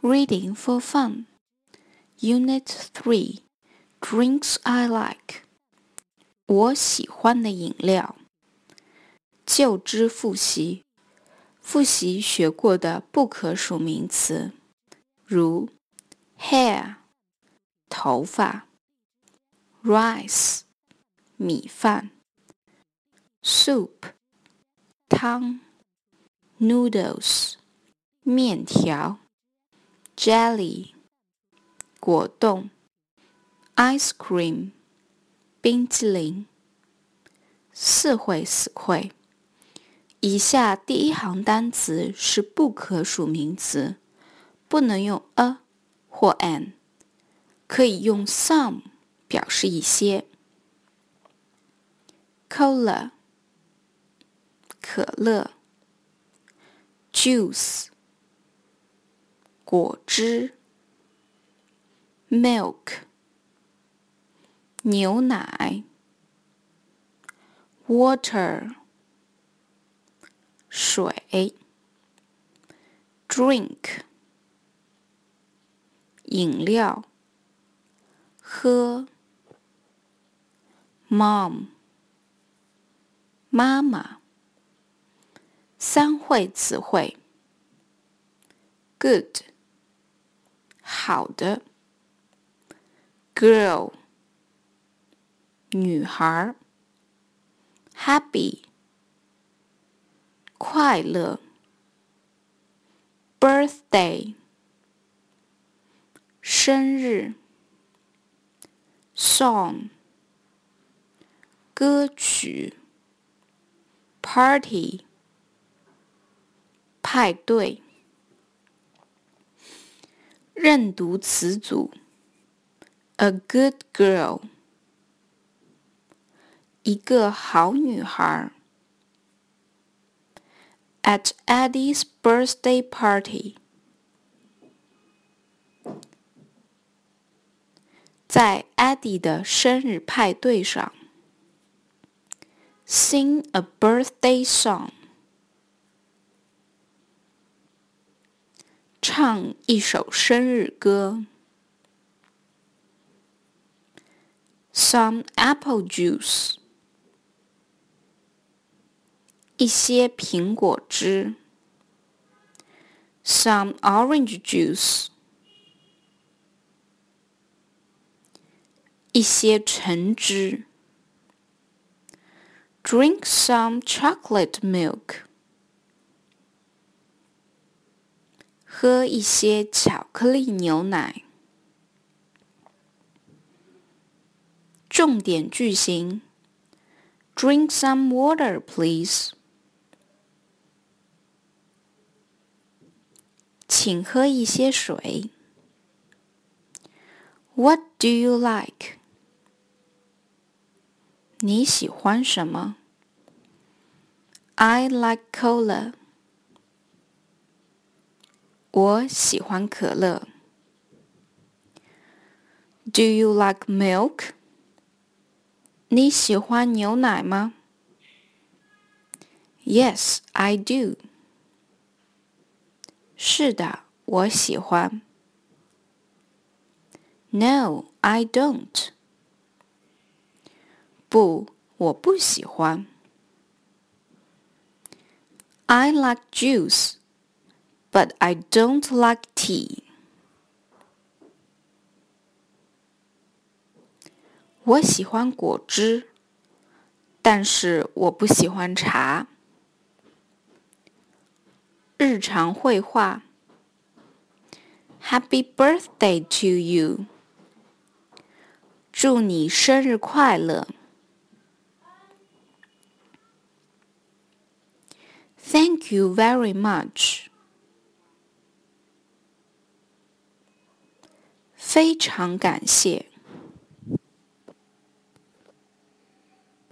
Reading for Fun, Unit 3 Drinks I Like. 我喜欢的饮料。就知复习，复习学过的不可数名词，如 hair 头发，rice 米饭，soup 汤，noodles 面条 ，jelly 果冻，ice cream 冰淇淋。四会死会。以下第一行单词是不可数名词，不能用 a 或 an，可以用 some 表示一些。cola 可乐，juice 果汁，milk 牛奶，water。水，drink，饮料，喝，mom，妈妈，三会词汇，good，好的，girl，女孩，happy。快乐，birthday，生日，song，歌曲，party，派对。认读词组：a good girl，一个好女孩。at Eddie's birthday party. 在 Eddie 的生日派对上，sing a birthday song，唱一首生日歌，some apple juice。一些苹果汁，some orange juice，一些橙汁，drink some chocolate milk， 喝一些巧克力牛奶。重点句型，drink some water, please。请喝一些水。What do you like？你喜欢什么？I like cola。 我喜欢可乐。Do you like milk？你喜欢牛奶吗？Yes, I do. 是的，我喜欢。No, I don't. 不，我不喜欢。I like juice, but I don't like tea. 我喜欢果汁，但是我不喜欢茶。日常绘画。Happy birthday to you！祝你生日快乐。Thank you very much！ 非常感谢。